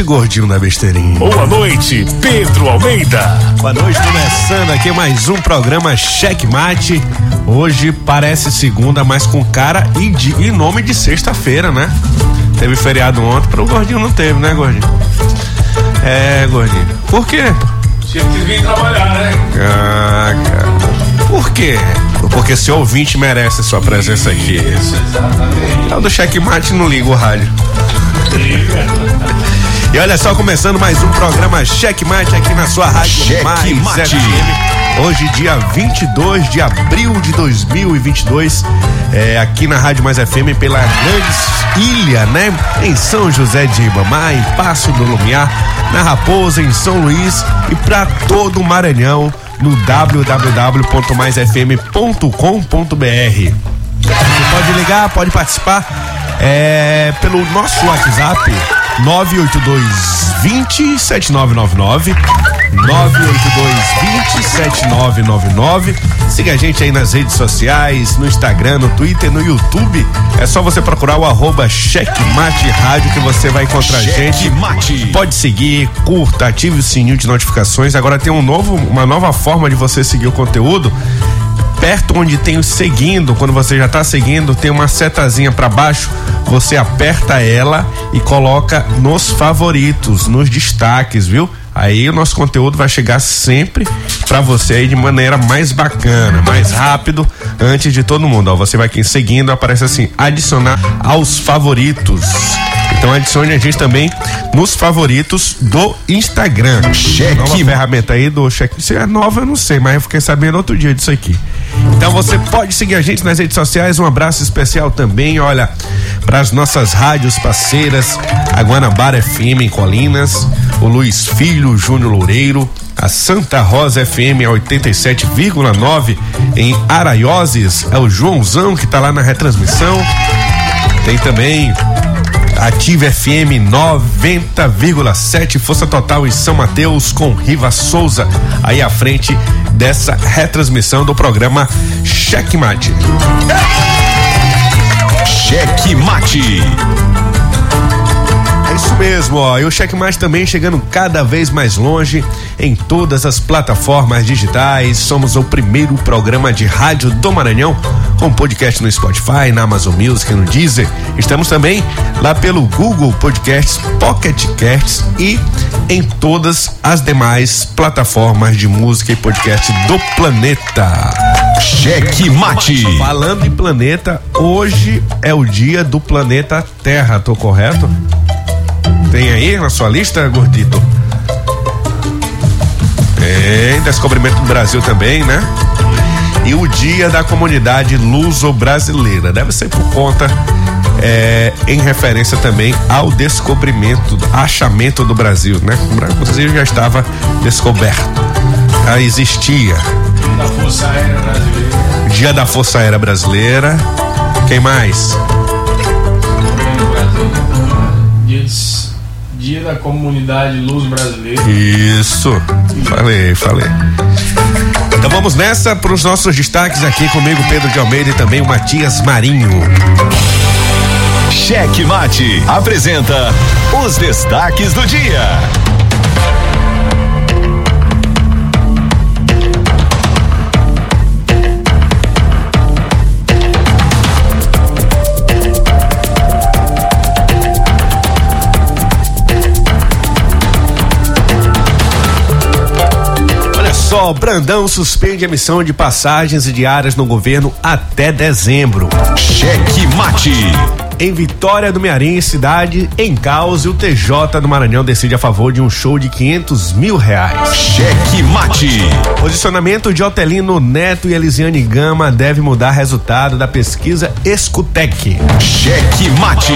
Noite, gordinho da besteirinha. Boa noite, Pedro Almeida. Boa noite, começando aqui mais um programa Checkmate. Hoje parece segunda, mas com cara e, de, e nome de sexta-feira, né? Teve feriado ontem, para o gordinho não teve, né, gordinho? É, gordinho. Por quê? Tinha que vir trabalhar, né? Ah, cara. Por quê? Porque seu ouvinte merece sua presença aqui. Isso, exatamente. É do checkmate não liga o rádio. E olha só, começando mais um programa Checkmate aqui na sua rádio Cheque Mais. FM. Hoje, dia 22 de abril de 2022, é, aqui na Rádio Mais FM, pela Grande Ilha, né? Em São José de Ribamar, em Passo do Lumiar, na Raposa, em São Luís e para todo o Maranhão no www.maisfm.com.br. Você pode ligar, pode participar é, pelo nosso WhatsApp 982 20 7999 982 20 7999 Siga a gente aí nas redes sociais, no Instagram, no Twitter, no YouTube. É só você procurar o arroba Checkmate Rádio que você vai encontrar a gente. Checkmate. Pode seguir, curta, ative o sininho de notificações. Agora tem um novo, uma nova forma de você seguir o conteúdo perto onde tem o seguindo, quando você já tá seguindo, tem uma setazinha para baixo, você aperta ela e coloca nos favoritos, nos destaques, viu? Aí o nosso conteúdo vai chegar sempre para você aí de maneira mais bacana, mais rápido, antes de todo mundo. Ó, você vai aqui seguindo, aparece assim, adicionar aos favoritos. Então adicione a gente também nos favoritos do Instagram. Cheque. Nova ferramenta aí do cheque. Se é nova, eu não sei, mas eu fiquei sabendo outro dia disso aqui. Então você pode seguir a gente nas redes sociais. Um abraço especial também, olha, para as nossas rádios parceiras, a Guanabara FM em Colinas, o Luiz Filho, Júnior Loureiro, a Santa Rosa FM a 87,9 em Araioses, é o Joãozão que tá lá na retransmissão. Tem também Ative FM 90,7 Força Total em São Mateus com Riva Souza aí à frente dessa retransmissão do programa. Cheque Mate. É isso mesmo, ó. E o Checkmate também chegando cada vez mais longe em todas as plataformas digitais. Somos o primeiro programa de rádio do Maranhão com podcast no Spotify, na Amazon Music, no Deezer. Estamos também lá pelo Google Podcasts, Pocket Casts e em todas as demais plataformas de música e podcast do planeta. Cheque Mate. Falando em planeta, hoje é o dia do planeta Terra, tô correto? Tem aí na sua lista, gordito? Tem, descobrimento do Brasil também, né? E o dia da comunidade luso-brasileira. Deve ser por conta, é, em referência também ao descobrimento, achamento do Brasil, né? O Brasil já estava descoberto, já existia. Da Força Aérea Brasileira. Dia da Força Aérea Brasileira. Quem mais? Dia, de- Dia da Comunidade Luz Brasileira. Isso. Falei, falei. Então vamos nessa para os nossos destaques aqui comigo, Pedro de Almeida e também o Matias Marinho. Cheque Mate apresenta os destaques do dia. Só, Brandão suspende a emissão de passagens e diárias no governo até dezembro. Cheque mate. Em Vitória do Mearim, cidade em caos, e o TJ do Maranhão decide a favor de um show de 500 mil reais. Cheque mate. Posicionamento de Otelino Neto e Elisiane Gama deve mudar resultado da pesquisa Escutec. Cheque mate.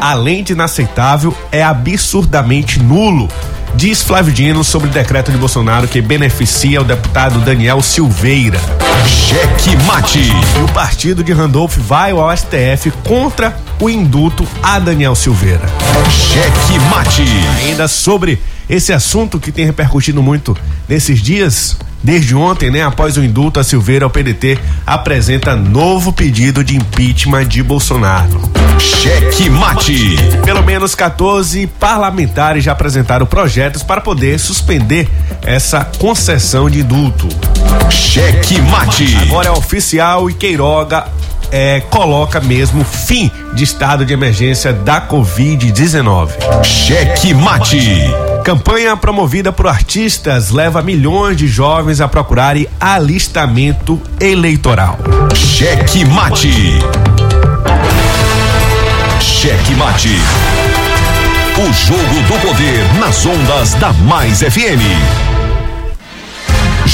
Além de inaceitável, é absurdamente nulo. Diz Flávio Dino sobre o decreto de Bolsonaro que beneficia o deputado Daniel Silveira. Cheque mate. E o partido de Randolph vai ao STF contra o indulto a Daniel Silveira. Cheque mate. Ainda sobre esse assunto que tem repercutido muito nesses dias, desde ontem, né? Após o indulto a Silveira, o PDT apresenta novo pedido de impeachment de Bolsonaro. Cheque mate. Pelo menos 14 parlamentares já apresentaram projetos para poder suspender essa concessão de indulto. Cheque mate. Agora é oficial e Queiroga é, coloca mesmo fim de estado de emergência da Covid-19. Cheque mate. Campanha promovida por artistas leva milhões de jovens a procurarem alistamento eleitoral. Cheque mate. Cheque mate. O jogo do poder nas ondas da Mais FM.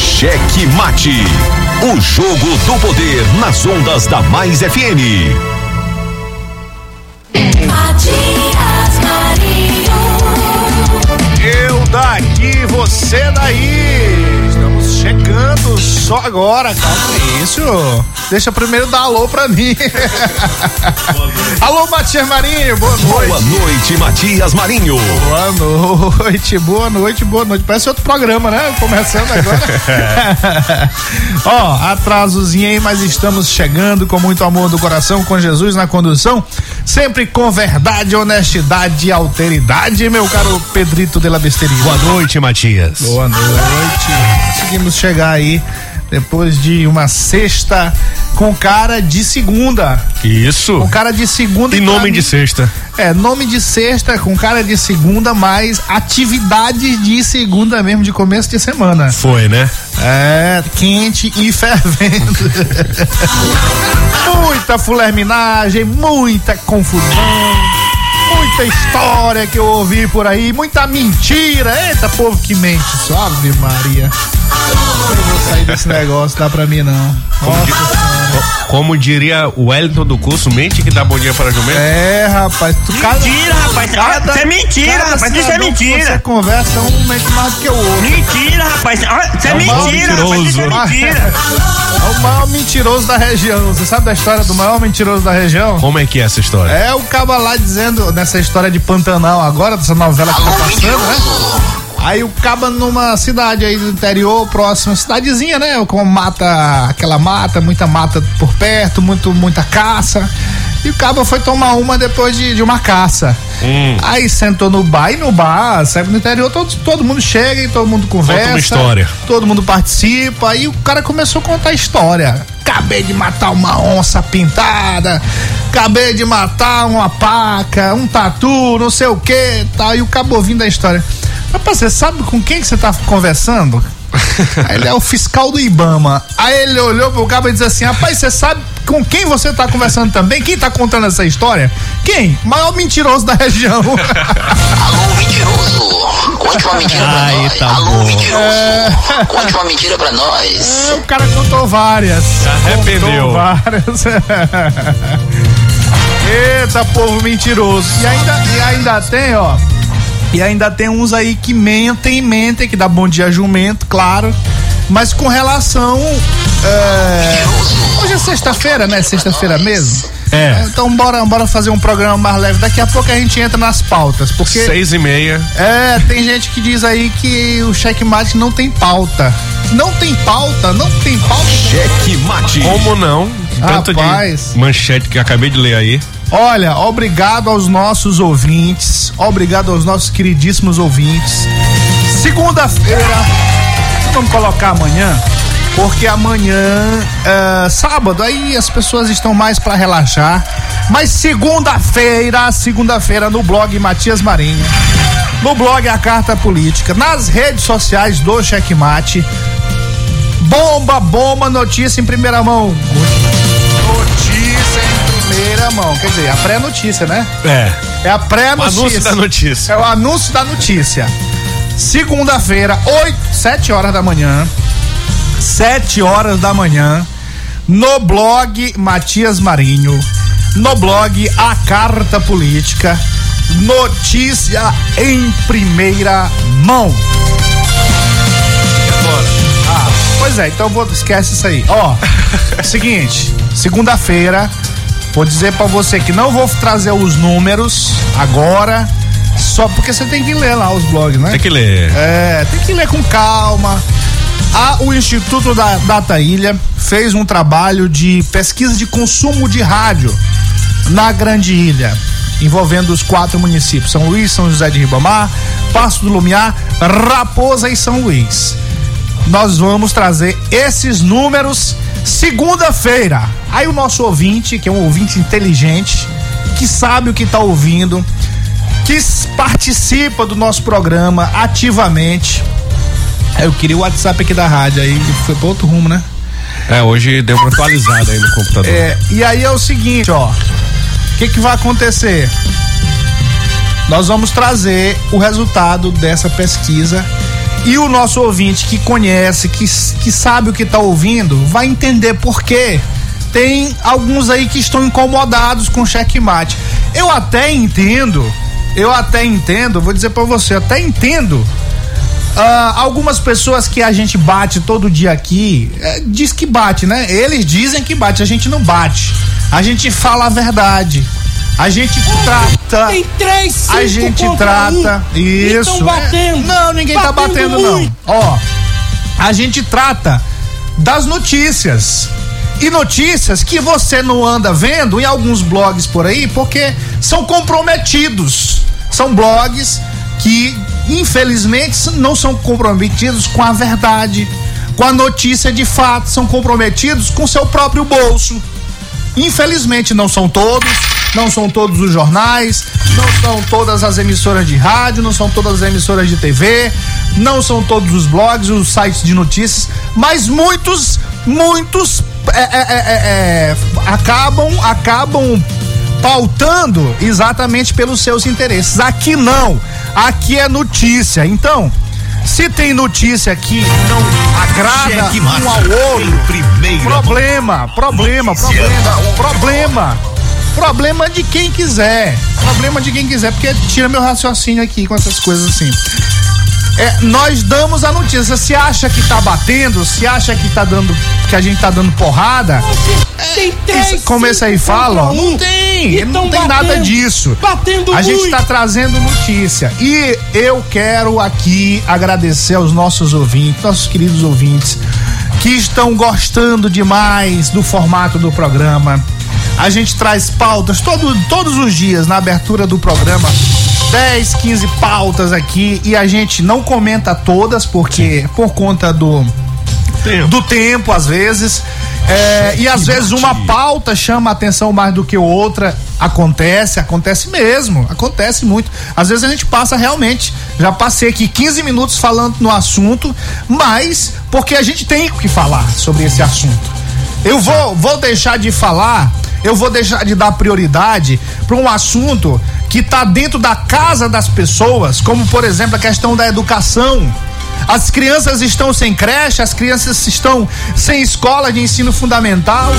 Cheque Mate. O jogo do poder nas ondas da Mais FM. Matias Marinho. Eu daqui, você daí. Chegando só agora, calma isso. Deixa primeiro dar alô pra mim. alô, Matias Marinho, boa noite. Boa noite, Matias Marinho. Boa noite, boa noite, boa noite. Parece outro programa, né? Começando agora. Ó, atrasozinho aí, mas estamos chegando com muito amor do coração, com Jesus na condução, sempre com verdade, honestidade e alteridade, meu caro Pedrito de la Besteria. Boa noite, Matias. Boa noite. Conseguimos chegar aí depois de uma sexta com cara de segunda. Isso. Com cara de segunda E nome mim- de sexta. É, nome de sexta com cara de segunda, mas atividades de segunda mesmo, de começo de semana. Foi, né? É, quente e fervendo. muita fulerminagem, muita confusão, muita história que eu ouvi por aí, muita mentira. Eita, povo que mente, suave Maria. Eu não vou sair desse negócio, dá pra mim não. Nossa Senhora. Como diria o Wellington do curso, mente que dá bom dia para jumento. É, rapaz, tu cada. Mentira, rapaz. cada- Isso é mentira, cada rapaz. Isso é mentira. Você conversa um mente mais do que o outro. Mentira, rapaz. Isso é, É mentira, rapaz. Isso é mentira. É o maior mentiroso da região. Você sabe da história do maior mentiroso da região? Como é que é essa história? É o caba lá dizendo, nessa história de Pantanal agora, dessa novela que tá passando, né? Aí o caba numa cidade aí do interior, próxima, cidadezinha, né? Com mata, aquela mata, muita mata por perto, muito, muita caça. E o caba foi tomar uma depois de, de uma caça. Aí sentou no bar e no bar, sabe, no interior todo, todo mundo chega e todo mundo conversa. uma história. Todo mundo participa. Aí o cara começou a contar a história. Acabei de matar uma onça pintada. Acabei de matar uma paca, um tatu, não sei o que, tal. E o cabo ouvindo a história. Rapaz, você sabe com quem que você tá conversando? Ele é o fiscal do Ibama. Aí ele olhou pro cabo e disse assim: Rapaz, você sabe com quem você tá conversando também? Quem tá contando essa história? Quem? Maior mentiroso da região. Alô, mentiroso! Conte uma mentira pra Ai, nós. tá Alô, bom. mentiroso! Conte uma mentira pra nós. É, o cara contou várias. arrependeu. Contou várias. Eita, povo mentiroso. E ainda, e ainda tem, ó. E ainda tem uns aí que mentem, mentem, que dá bom dia jumento, claro. Mas com relação. é, Hoje é sexta-feira, né? Sexta-feira mesmo. É. Então bora, bora fazer um programa mais leve. Daqui a pouco a gente entra nas pautas, porque. Seis e meia. É, tem gente que diz aí que o checkmate não tem pauta. Não tem pauta? Não tem pauta? Cheque mate. Como não? Tanto Rapaz. de manchete que eu acabei de ler aí. Olha, obrigado aos nossos ouvintes, obrigado aos nossos queridíssimos ouvintes. Segunda-feira, vamos colocar amanhã, porque amanhã, é, sábado, aí as pessoas estão mais para relaxar. Mas segunda-feira, segunda-feira no blog Matias Marinho, no blog A Carta Política, nas redes sociais do Checkmate, bomba, bomba, notícia em primeira mão. Primeira mão. Quer dizer, a pré-notícia, né? É. É a O pré-notícia. anúncio da notícia. É o anúncio da notícia. Segunda-feira, 8, 7 horas da manhã. 7 horas da manhã. No blog Matias Marinho. No blog A Carta Política. Notícia em primeira mão. Ah, pois é, então vou esquece isso aí. Ó, seguinte, segunda-feira, vou dizer pra você que não vou trazer os números agora, só porque você tem que ler lá os blogs, né? Tem que ler. É, tem que ler com calma. Ah, o Instituto da Data Ilha fez um trabalho de pesquisa de consumo de rádio na Grande Ilha, envolvendo os quatro municípios: São Luís, São José de Ribamar, Passo do Lumiar, Raposa e São Luís. Nós vamos trazer esses números segunda-feira. Aí o nosso ouvinte, que é um ouvinte inteligente, que sabe o que está ouvindo, que participa do nosso programa ativamente. É, Eu queria o WhatsApp aqui da rádio, aí foi para outro rumo, né? É, hoje deu uma atualizada aí no computador. É, e aí é o seguinte, ó. O que, que vai acontecer? Nós vamos trazer o resultado dessa pesquisa e o nosso ouvinte que conhece, que, que sabe o que está ouvindo, vai entender por quê. Tem alguns aí que estão incomodados com checkmate. Eu até entendo, eu até entendo, vou dizer pra você, até entendo ah, algumas pessoas que a gente bate todo dia aqui, eh, diz que bate, né? Eles dizem que bate, a gente não bate. A gente fala a verdade. A gente trata. Tem três, cinco A gente trata. um. Isso. Então batendo. É, Não, ninguém tá Batendo batendo, não. muito. Ó, a gente trata das notícias. E notícias que você não anda vendo em alguns blogs por aí, porque são comprometidos. São blogs que, infelizmente, não são comprometidos com a verdade, com a notícia de fato, são comprometidos com seu próprio bolso. Infelizmente não são todos, não são todos os jornais, não são todas as emissoras de rádio, não são todas as emissoras de TV, não são todos os blogs, os sites de notícias, mas muitos, muitos é, é, é, é, é, acabam, acabam pautando exatamente pelos seus interesses. Aqui não, aqui é notícia. Então, se tem notícia que não agrada Cheque um ao outro, mão. Problema, problema, problema, problema. Problema de quem quiser. Problema de quem quiser, porque tira meu raciocínio aqui com essas coisas assim. É, nós damos a notícia. Se acha que tá batendo, se acha que tá dando, que a gente tá dando porrada, Tem três, como esse aí fala, ó, não tem, não tem nada batendo, disso. Batendo A gente tá trazendo notícia. E eu quero aqui agradecer aos nossos ouvintes, nossos queridos ouvintes, que estão gostando demais do formato do programa. A gente traz pautas todo, todos os dias na abertura do programa. 10, 15 pautas aqui e a gente não comenta todas porque por conta do do tempo às vezes. É, e às vezes uma pauta chama a atenção mais do que outra. Acontece, acontece mesmo, acontece muito. Às vezes a gente passa realmente, já passei aqui 15 minutos falando no assunto, mas porque a gente tem que falar sobre esse assunto. Eu vou, vou deixar de falar, eu vou deixar de dar prioridade para um assunto que está dentro da casa das pessoas, como por exemplo a questão da educação. As crianças estão sem creche, as crianças estão sem escola de ensino fundamental.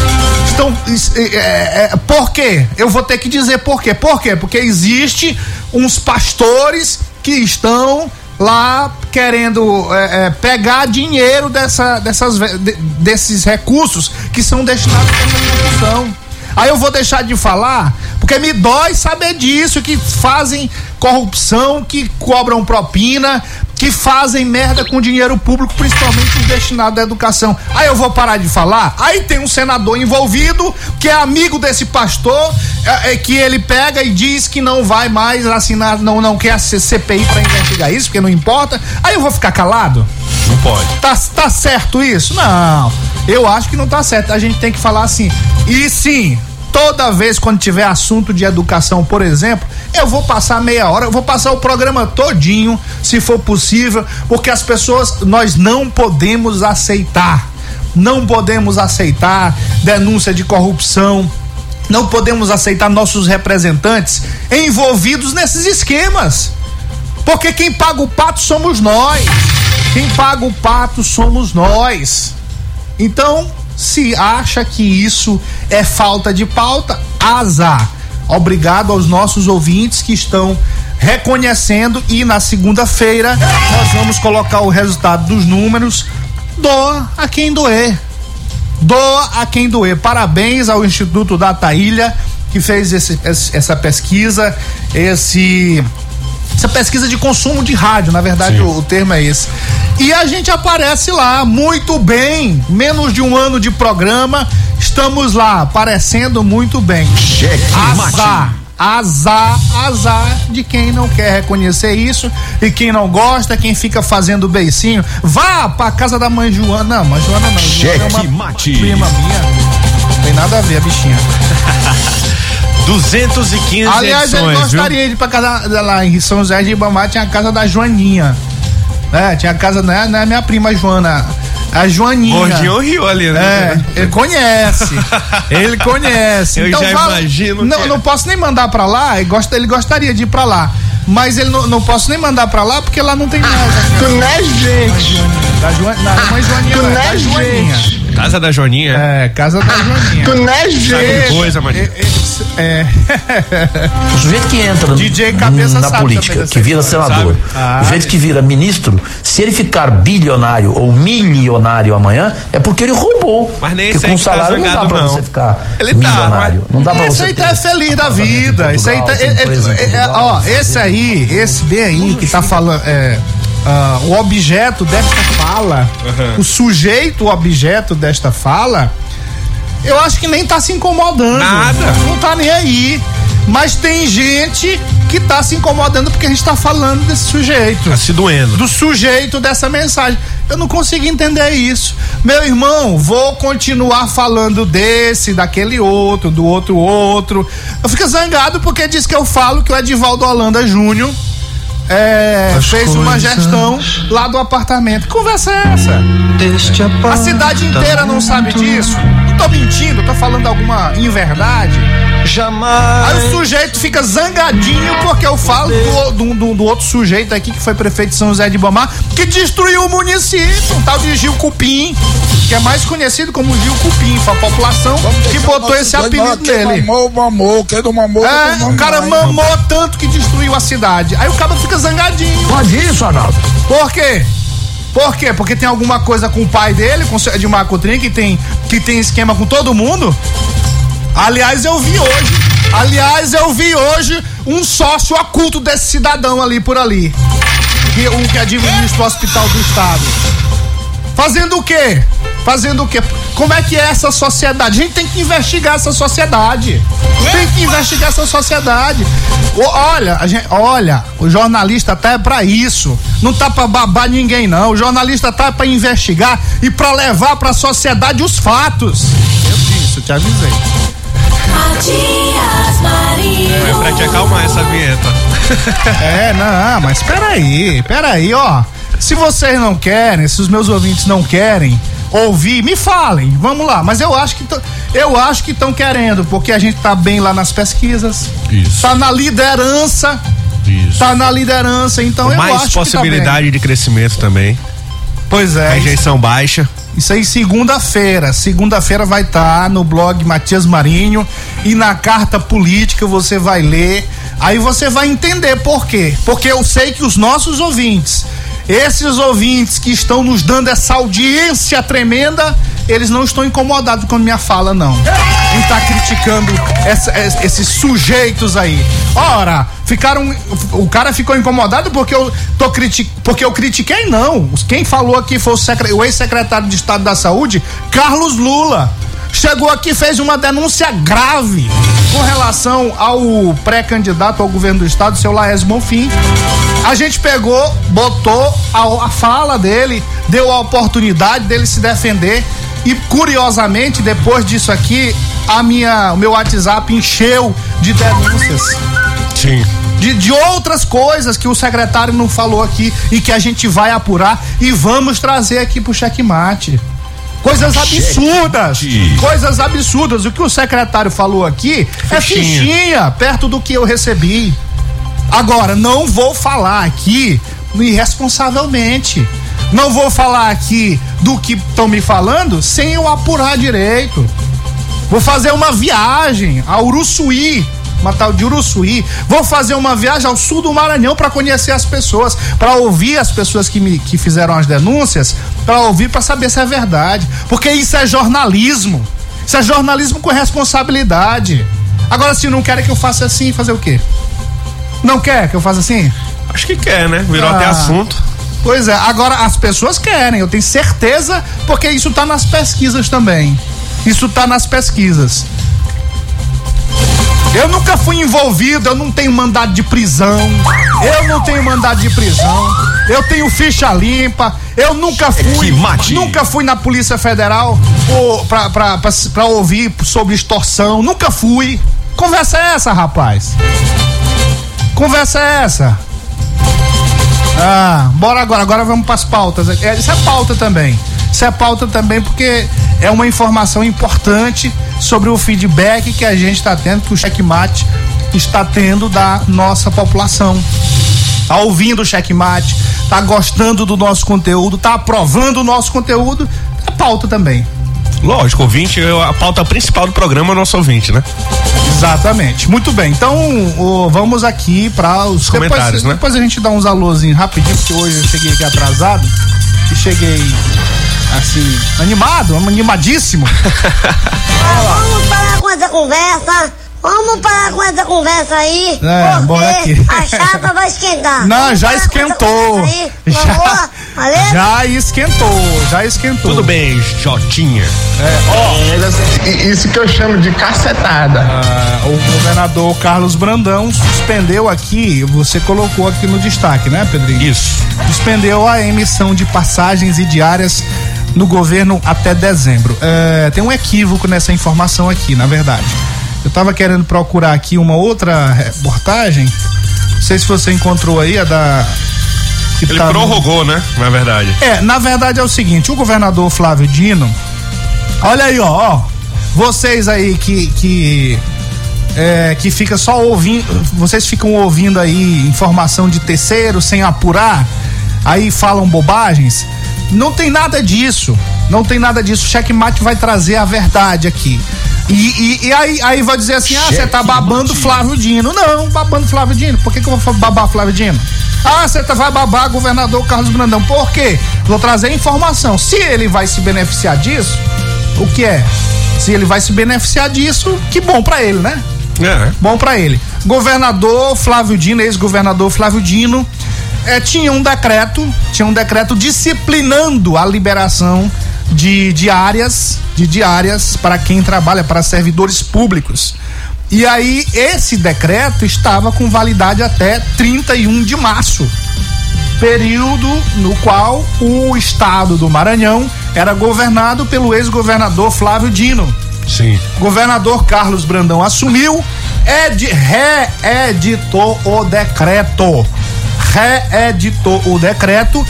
Estão. É, é, por quê? Eu vou ter que dizer por quê. Por quê? Porque existe uns pastores que estão lá querendo é, é, pegar dinheiro dessa, dessas, de, desses recursos que são destinados essa construção. Aí eu vou deixar de falar, porque me dói saber disso, que fazem corrupção, que cobram propina, que fazem merda com dinheiro público, principalmente os destinados à educação. Aí eu vou parar de falar. Aí tem um senador envolvido, que é amigo desse pastor, é, é, que ele pega e diz que não vai mais assinar, não, não quer ser CPI para investigar isso, porque não importa. Aí eu vou ficar calado? Não pode. Tá, tá certo isso? Não. Eu acho que não tá certo. A gente tem que falar assim. E sim, toda vez quando tiver assunto de educação, por exemplo, eu vou passar meia hora, eu vou passar o programa todinho, se for possível, porque as pessoas, nós não podemos aceitar. Não podemos aceitar denúncia de corrupção. Não podemos aceitar nossos representantes envolvidos nesses esquemas. Porque quem paga o pato somos nós. Quem paga o pato somos nós. Então, se acha que isso é falta de pauta, azar. Obrigado aos nossos ouvintes que estão reconhecendo e na segunda-feira nós vamos colocar o resultado dos números. Doa a quem doer. Doa a quem doer. Parabéns ao Instituto da Ilha que fez esse, essa pesquisa, esse essa pesquisa de consumo de rádio, na verdade o, o, termo é esse. E a gente aparece lá muito bem, menos de um ano de programa, estamos lá aparecendo muito bem. Cheque azar, azar, azar de quem não quer reconhecer isso e quem não gosta, quem fica fazendo beicinho, vá pra casa da mãe Joana, não, mãe Joana não. Cheque Joana é uma mate. Prima minha, não tem nada a ver a bichinha. 215 Aliás, edições, eu gostaria de ir pra casa lá em São José de Ibamá, tinha a casa da Joaninha. É, tinha a casa, não é, não é minha prima Joana, a Joaninha. Gordinho riu ali, É, né? ele conhece. ele conhece. Eu já imagino Não, que- não posso nem mandar pra lá, ele, gosta, ele gostaria de ir pra lá. Mas ele não, não posso nem mandar pra lá porque lá não tem nada. Tu não é gente. Da Joan, não, da mãe Joaninha, Tu não, não é é da Joaninha. Casa da Joninha. É, casa da Joaninha. Tu não é Sabe gente. coisa, Maria. É, O sujeito que entra DJ Cabeça na política, que vira senador? Ah, o sujeito que vira ministro, se ele ficar bilionário ou milionário amanhã, é porque ele roubou. Mas nem porque esse aí com que tá salário não dá pra não. você ficar Ele tá, milionário. não dá pra esse você aí ter tá é feliz da vida. Esse aí tá. é- é- é- ó, esse aí, esse bem aí que tá falando. Ah, o objeto desta fala, o sujeito, o objeto desta fala, eu acho que nem tá se incomodando. Nada. Não tá nem aí. Mas tem gente que tá se incomodando porque a gente tá falando desse sujeito Tá se doendo. do sujeito dessa mensagem. Eu não consigo entender isso. Meu irmão, vou continuar falando desse, daquele outro, do outro outro. Eu fico zangado porque diz que eu falo que o Edivaldo Holanda Júnior é, fez uma gestão lá do apartamento. Que conversa é essa? A cidade inteira não sabe disso. Não tô mentindo, tô falando alguma inverdade. Aí o sujeito fica zangadinho porque eu falo do, do- do- do outro sujeito aqui que foi prefeito de São José de Ibamar que destruiu o município, um tal de Gil Cupim, que é mais conhecido como Gil Cupim, pra população que botou esse apelido nele. Mamou, mamou, quem não mamou, É, não o cara mamou. mamou tanto que destruiu a cidade. Aí o cara fica zangadinho. Pode isso, Arnaldo? Por quê? Por quê? Porque tem alguma coisa com o pai dele, com o seu Edmar Coutrinho, que tem, que tem esquema com todo mundo? Aliás, eu vi hoje. Aliás, eu vi hoje um sócio oculto desse cidadão ali por ali. Que, um que administra o hospital do estado. Fazendo o quê? Fazendo o quê? Como é que é essa sociedade? A gente tem que investigar essa sociedade. Tem que investigar essa sociedade. O- olha, a gente, olha, o jornalista tá é pra isso. Não tá pra babar ninguém não. O jornalista tá pra investigar e pra levar pra sociedade os fatos. Eu disse, eu te avisei. Matias Marinho. É pra te acalmar essa vinheta. É, não, mas peraí, peraí, ó. Se vocês não querem, se os meus ouvintes não querem ouvir, me falem. Vamos lá, mas eu acho que eu acho que estão querendo, porque a gente tá bem lá nas pesquisas. Isso. Tá na liderança, Isso. tá na liderança, então eu Mais acho possibilidade de crescimento também. tá. Pois é. Rejeição baixa. Isso aí segunda-feira. Segunda-feira vai estar no blog Matias Marinho e na carta política você vai ler. Aí você vai entender por quê. Porque eu sei que os nossos ouvintes, esses ouvintes que estão nos dando essa audiência tremenda, eles não estão incomodados com minha fala, não. Em tá criticando essa- es- esses sujeitos aí. Ora, ficaram. O cara ficou incomodado porque eu tô criti, porque eu critiquei, não. Quem falou aqui foi o, o ex-secretário de Estado da Saúde, Carlos Lula. Chegou aqui fez uma denúncia grave com relação ao pré-candidato ao governo do estado, seu Laércio Bonfim. A gente pegou, botou a, a fala dele, deu a oportunidade dele se defender e curiosamente depois disso aqui a minha o meu WhatsApp encheu de denúncias Sim. de, de outras coisas que o secretário não falou aqui e que a gente vai apurar e vamos trazer aqui pro checkmate. Coisas absurdas. Checkmate. Coisas absurdas. O que o secretário falou aqui é Fichinha. fichinha perto do que eu recebi. Agora, não vou falar aqui irresponsavelmente. Não vou falar aqui do que estão me falando sem eu apurar direito. Vou fazer uma viagem a Uruçuí, uma tal de Uruçuí. Vou fazer uma viagem ao sul do Maranhão para conhecer as pessoas, para ouvir as pessoas que me que fizeram as denúncias, para ouvir para saber se é verdade, porque isso é jornalismo. Isso é jornalismo com responsabilidade. Agora se não querem que eu faça assim, fazer o quê? Não quer que eu faça assim? Acho que quer, né? Virou Ah. até assunto. Pois é, agora as pessoas querem, eu tenho certeza, porque isso tá nas pesquisas também. Isso tá nas pesquisas. Eu nunca fui envolvido, eu não tenho mandado de prisão. Eu não tenho mandado de prisão. Eu tenho ficha limpa. Eu nunca fui. Checkmate. Nunca fui na Polícia Federal ou pra, pra, pra, pra ouvir sobre extorsão. Nunca fui. Conversa é essa, rapaz? Conversa é essa? Ah, bora agora. Agora vamos para as pautas. É, Isso é pauta também. Isso é pauta também porque é uma informação importante sobre o feedback que a gente está tendo, que o checkmate está tendo da nossa população. Tá ouvindo o checkmate, tá gostando do nosso conteúdo, tá aprovando o nosso conteúdo. É pauta também. Lógico, ouvinte, eu- a pauta principal do programa é o nosso ouvinte, né? Exatamente. Muito bem. Então, vamos aqui para os comentários, depois, né? Depois a gente dá uns alôzinhos rapidinho, porque hoje eu cheguei aqui atrasado e cheguei assim, animado, animadíssimo. Vamos parar com essa conversa. Vamos parar com essa conversa aí. É, bora aqui. a chapa vai esquentar. Não, Vamos já esquentou. aí, Já, já esquentou, já esquentou. Tudo bem, Jotinha. Isso que eu chamo de cacetada. Ah, o governador Carlos Brandão suspendeu aqui, você colocou aqui no destaque, né, Pedrinho? Isso. suspendeu a emissão de passagens e diárias no governo até dezembro. É, tem um equívoco nessa informação aqui, na verdade. Eu estava querendo procurar aqui uma outra reportagem. Não sei se você encontrou aí a da. que Ele tá no- prorrogou, né? Na verdade. é, na verdade é o seguinte, o governador Flávio Dino, olha aí, ó, ó vocês aí que que é, que fica só ouvindo, vocês ficam ouvindo aí informação de terceiro sem apurar, aí falam bobagens. Não tem nada disso, não tem nada disso. O checkmate vai trazer a verdade aqui. E, e- e aí, aí vai dizer assim: ah, você tá babando Flávio Dino. Não, babando Flávio Dino. Por que, que eu vou babar Flávio Dino? Ah, você tá- vai babar governador Carlos Brandão. Por quê? Vou trazer informação. Se ele vai se beneficiar disso, o que é? Se ele vai se beneficiar disso, que bom pra ele, né? É. Bom pra ele. Governador Flávio Dino, ex-governador Flávio Dino, eh, tinha um decreto, tinha um decreto disciplinando a liberação de diárias, de diárias para quem trabalha para servidores públicos. E aí esse decreto estava com validade até 31 de março, período no qual o estado do Maranhão era governado pelo ex-governador Flávio Dino. Sim. Governador Carlos Brandão assumiu, ed, reeditou o decreto. Reeditou o decreto,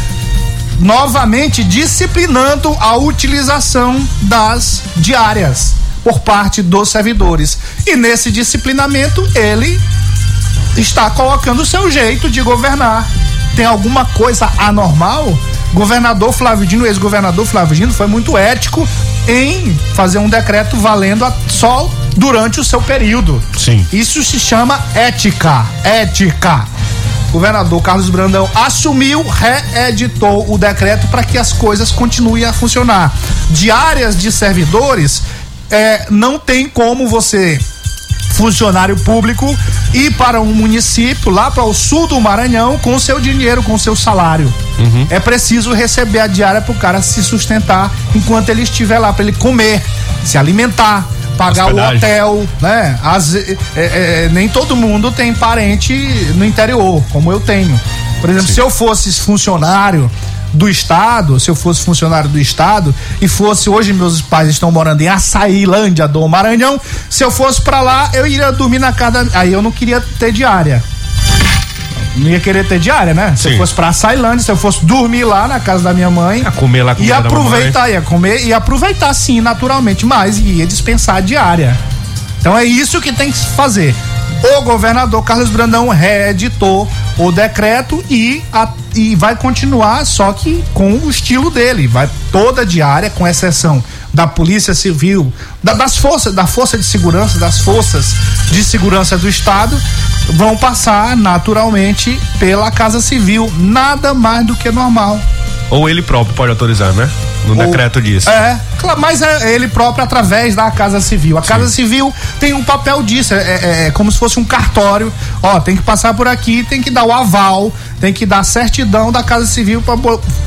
novamente disciplinando a utilização das diárias por parte dos servidores. E nesse disciplinamento, ele está colocando o seu jeito de governar. Tem alguma coisa anormal? Governador Flávio Dino, ex-governador Flávio Dino, foi muito ético em fazer um decreto valendo a, só durante o seu período. Sim. Isso se chama ética. Ética. Governador Carlos Brandão assumiu, reeditou o decreto para que as coisas continuem a funcionar. Diárias de servidores, é, não tem como você funcionário público ir para um município lá para o sul do Maranhão com seu dinheiro, com seu salário. É preciso receber a diária para o cara se sustentar enquanto ele estiver lá, para ele comer, se alimentar, pagar Hospedagem. o hotel, né? Às ve- é, é, nem todo mundo tem parente no interior, como eu tenho. Por exemplo, se eu fosse funcionário do estado, se eu fosse funcionário do estado e fosse hoje meus pais estão morando em Açailândia do Maranhão, se eu fosse pra lá, eu iria dormir na casa, aí eu não queria ter diária. Não ia querer ter diária, né? Se Sim. eu fosse pra Açailândia, se eu fosse dormir lá na casa da minha mãe, A comer lá a e comida da aproveitar, ia comer e aproveitar sim, naturalmente, mas ia dispensar a diária. Então é isso que tem que se fazer. O governador Carlos Brandão reeditou o decreto e, a- e vai continuar, só que com o estilo dele. Vai toda a diária, com exceção da Polícia Civil, da- das forças, da Força de Segurança, das forças de segurança do Estado, vão passar naturalmente pela Casa Civil. Nada mais do que normal. Ou ele próprio pode autorizar, né? No Ou- decreto disso. É, mas é ele próprio através da Casa Civil. A Casa Civil tem um papel disso, é, é- é como se fosse um cartório. Ó, tem que passar por aqui, tem que dar o aval, tem que dar a certidão da Casa Civil para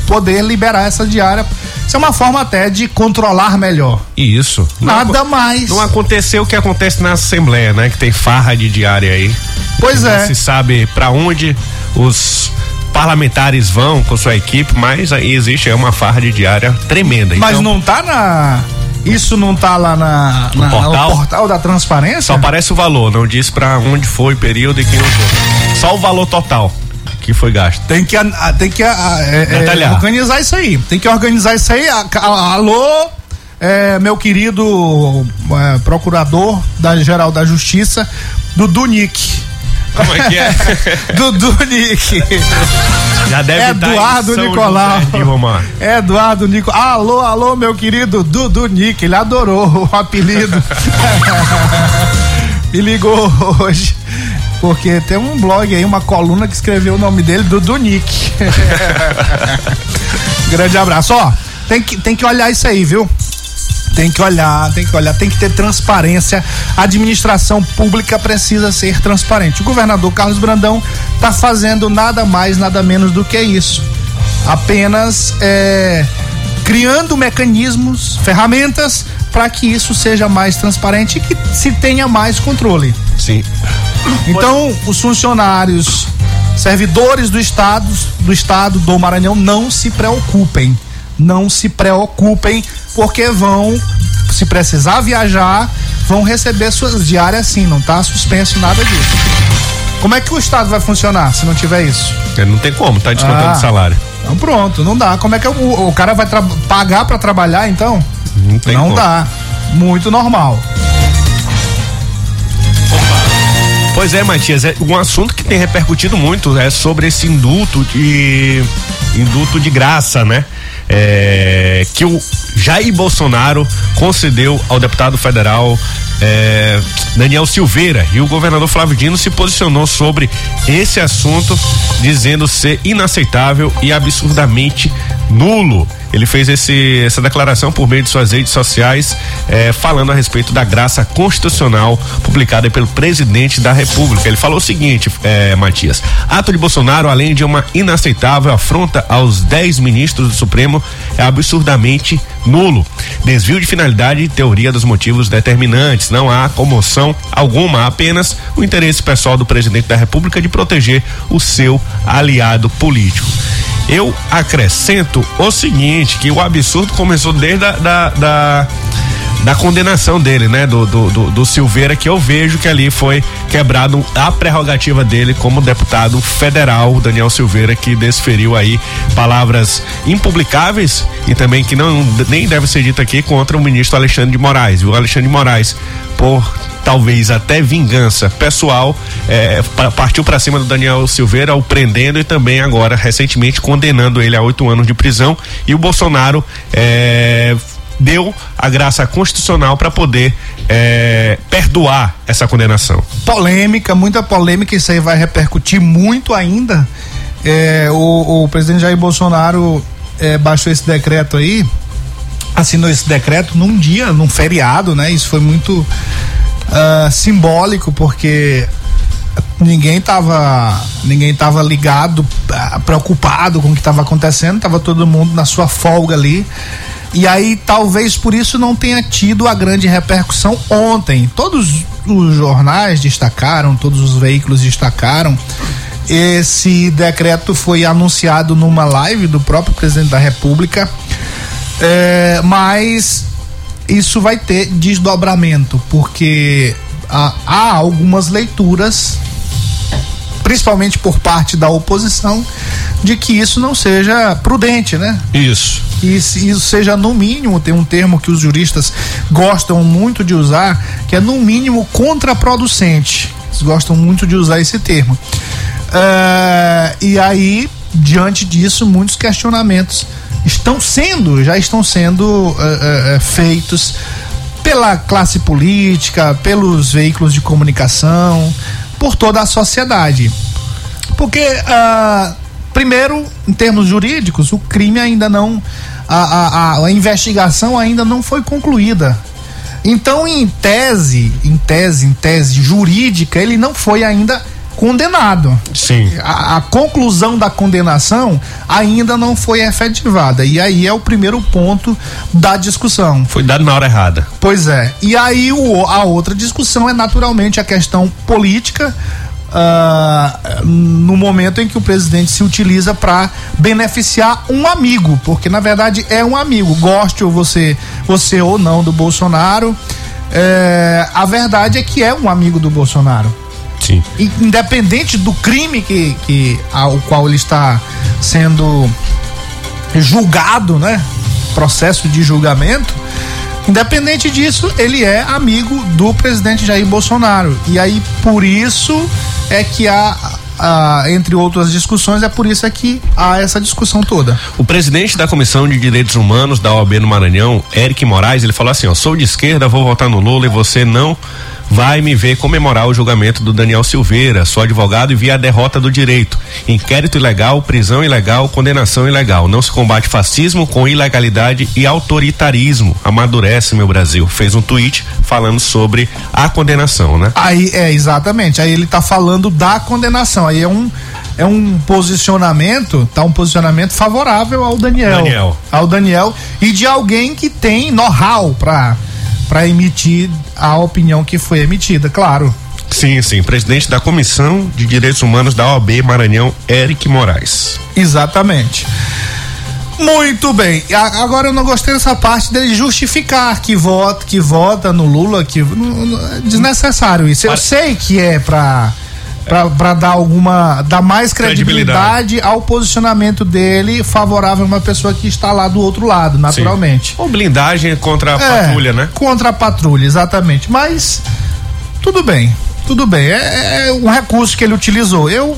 poder liberar essa diária. Isso é uma forma até de controlar melhor. Isso. Nada não, mais. Não aconteceu o que acontece na Assembleia, né? Que tem farra de diária aí. Pois Não é. se sabe pra onde os parlamentares vão com sua equipe, mas aí existe é uma farra de diária tremenda. Mas então, não tá na. Isso não tá lá na, na- portal? no portal da transparência? Só aparece o valor, não diz pra onde foi o período e quem usou. Só o valor total que foi gasto. Tem que, a- tem que a- é, é, organizar isso aí. Tem que organizar isso aí. Alô, é, meu querido é, procurador da Geral da Justiça, Dudu Nick. Como é que é? Dudu Nick. Já deve estar Eduardo em São Nicolau. José. Eduardo Nico. Alô, alô, meu querido Dudu Nick. Ele adorou o apelido. Me ligou hoje. Porque tem um blog aí, uma coluna que escreveu o nome dele, Dudu Nick. Grande abraço. Ó, tem que, tem que olhar isso aí, viu? Tem que olhar, tem que olhar, tem que ter transparência. A administração pública precisa ser transparente. O governador Carlos Brandão está fazendo nada mais, nada menos do que isso. Apenas é, criando mecanismos, ferramentas para que isso seja mais transparente e que se tenha mais controle. Sim. Então, os funcionários, servidores do estado, do estado do Maranhão não se preocupem. Não se preocupem, porque vão, se precisar viajar, vão receber suas diárias sim, não tá suspenso nada disso. Como é que o estado vai funcionar se não tiver isso? É, Não tem como, tá descontando Ah. salário. Então pronto, não dá. Como é que o, o cara vai pagar para trabalhar então? Não tem não como. dá. Muito normal. Pois é, Matias, é um assunto que tem repercutido muito é sobre esse indulto de indulto de graça, né? É, que o Jair Bolsonaro concedeu ao deputado federal é, Daniel Silveira e o governador Flávio Dino se posicionou sobre esse assunto, dizendo ser inaceitável e absurdamente nulo. Ele fez esse, essa declaração por meio de suas redes sociais, eh, falando a respeito da graça constitucional publicada pelo presidente da República. Ele falou o seguinte, eh, Matias: ato de Bolsonaro, além de uma inaceitável afronta aos dez ministros do Supremo, é absurdamente nulo. Desvio de finalidade e teoria dos motivos determinantes. Não há comoção alguma, apenas o interesse pessoal do presidente da República de proteger o seu aliado político. Eu acrescento o seguinte, que o absurdo começou desde a da, da, da condenação dele, né? Do, do, do, do Silveira, que eu vejo que ali foi quebrado a prerrogativa dele como deputado federal, Daniel Silveira, que desferiu aí palavras impublicáveis e também que não nem deve ser dito aqui contra o ministro Alexandre de Moraes. O Alexandre de Moraes, por talvez até vingança pessoal, é, pa- partiu para cima do Daniel Silveira, o prendendo e também agora recentemente condenando ele a oito anos de prisão. E o Bolsonaro é, deu a graça constitucional para poder é, perdoar essa condenação. polêmica, muita polêmica, isso aí vai repercutir muito ainda. É, o, o presidente Jair Bolsonaro é, baixou esse decreto aí, assinou esse decreto num dia, num feriado, né? Isso foi muito ah, simbólico, porque ninguém tava ninguém tava ligado, ah, preocupado com o que estava acontecendo, tava todo mundo na sua folga ali. E aí talvez por isso não tenha tido a grande repercussão ontem. Todos os jornais destacaram, todos os veículos destacaram. Esse decreto foi anunciado numa live do próprio presidente da República. É, mas isso vai ter desdobramento, porque há, algumas leituras, principalmente por parte da oposição, de que isso não seja prudente, né? Isso. Que isso seja no mínimo, tem um termo que os juristas gostam muito de usar, que é no mínimo contraproducente. Eles gostam muito de usar esse termo. É, e aí, diante disso, muitos questionamentos estão sendo, já estão sendo é, é, feitos pela classe política, pelos veículos de comunicação, por toda a sociedade. Porque, primeiro, em termos jurídicos, o crime ainda não. A, a, a, investigação ainda não foi concluída. Então, em tese, em tese, em tese jurídica, ele não foi ainda condenado. Sim. A, a conclusão da condenação ainda não foi efetivada. E aí é o primeiro ponto da discussão. Foi dado na hora errada. Pois é. E aí o, a outra discussão é naturalmente a questão política. Ah, no momento em que o presidente se utiliza para beneficiar um amigo, porque na verdade é um amigo, goste ou você, você ou não do Bolsonaro, é, a verdade é que é um amigo do Bolsonaro Sim. in- independente do crime que, que ao qual ele está sendo julgado, né? Processo de julgamento. Independente disso, ele é amigo do presidente Jair Bolsonaro. E aí, por isso é que há, há, entre outras discussões, é por isso é que há essa discussão toda. O presidente da Comissão de Direitos Humanos da OAB no Maranhão, Eric Moraes, ele falou assim: ó, sou de esquerda, vou votar no Lula e você não vai me ver comemorar o julgamento do Daniel Silveira. Sou advogado e vi a derrota do direito. Inquérito ilegal, prisão ilegal, condenação ilegal. Não se combate fascismo com ilegalidade e autoritarismo. Amadurece, meu Brasil. Fez um tweet falando sobre a condenação, né? Aí é exatamente. Aí ele tá falando da condenação. Aí é um é um posicionamento, tá um posicionamento favorável ao Daniel. Daniel. Ao Daniel e de alguém que tem know-how para para emitir a opinião que foi emitida, claro. Sim, sim. Presidente da Comissão de Direitos Humanos da OAB Maranhão, Eric Moraes. Exatamente. Muito bem. Agora eu não gostei dessa parte dele justificar que vota, que vota no Lula, que não- não- é desnecessário isso. Eu Para- sei que é pra pra dar alguma dar mais credibilidade, Credibilidade. ao posicionamento dele favorável a uma pessoa que está lá do outro lado, naturalmente. Ou blindagem contra a É, patrulha, né? Contra a patrulha, exatamente. Mas tudo bem, tudo bem. É, é um recurso que ele utilizou. Eu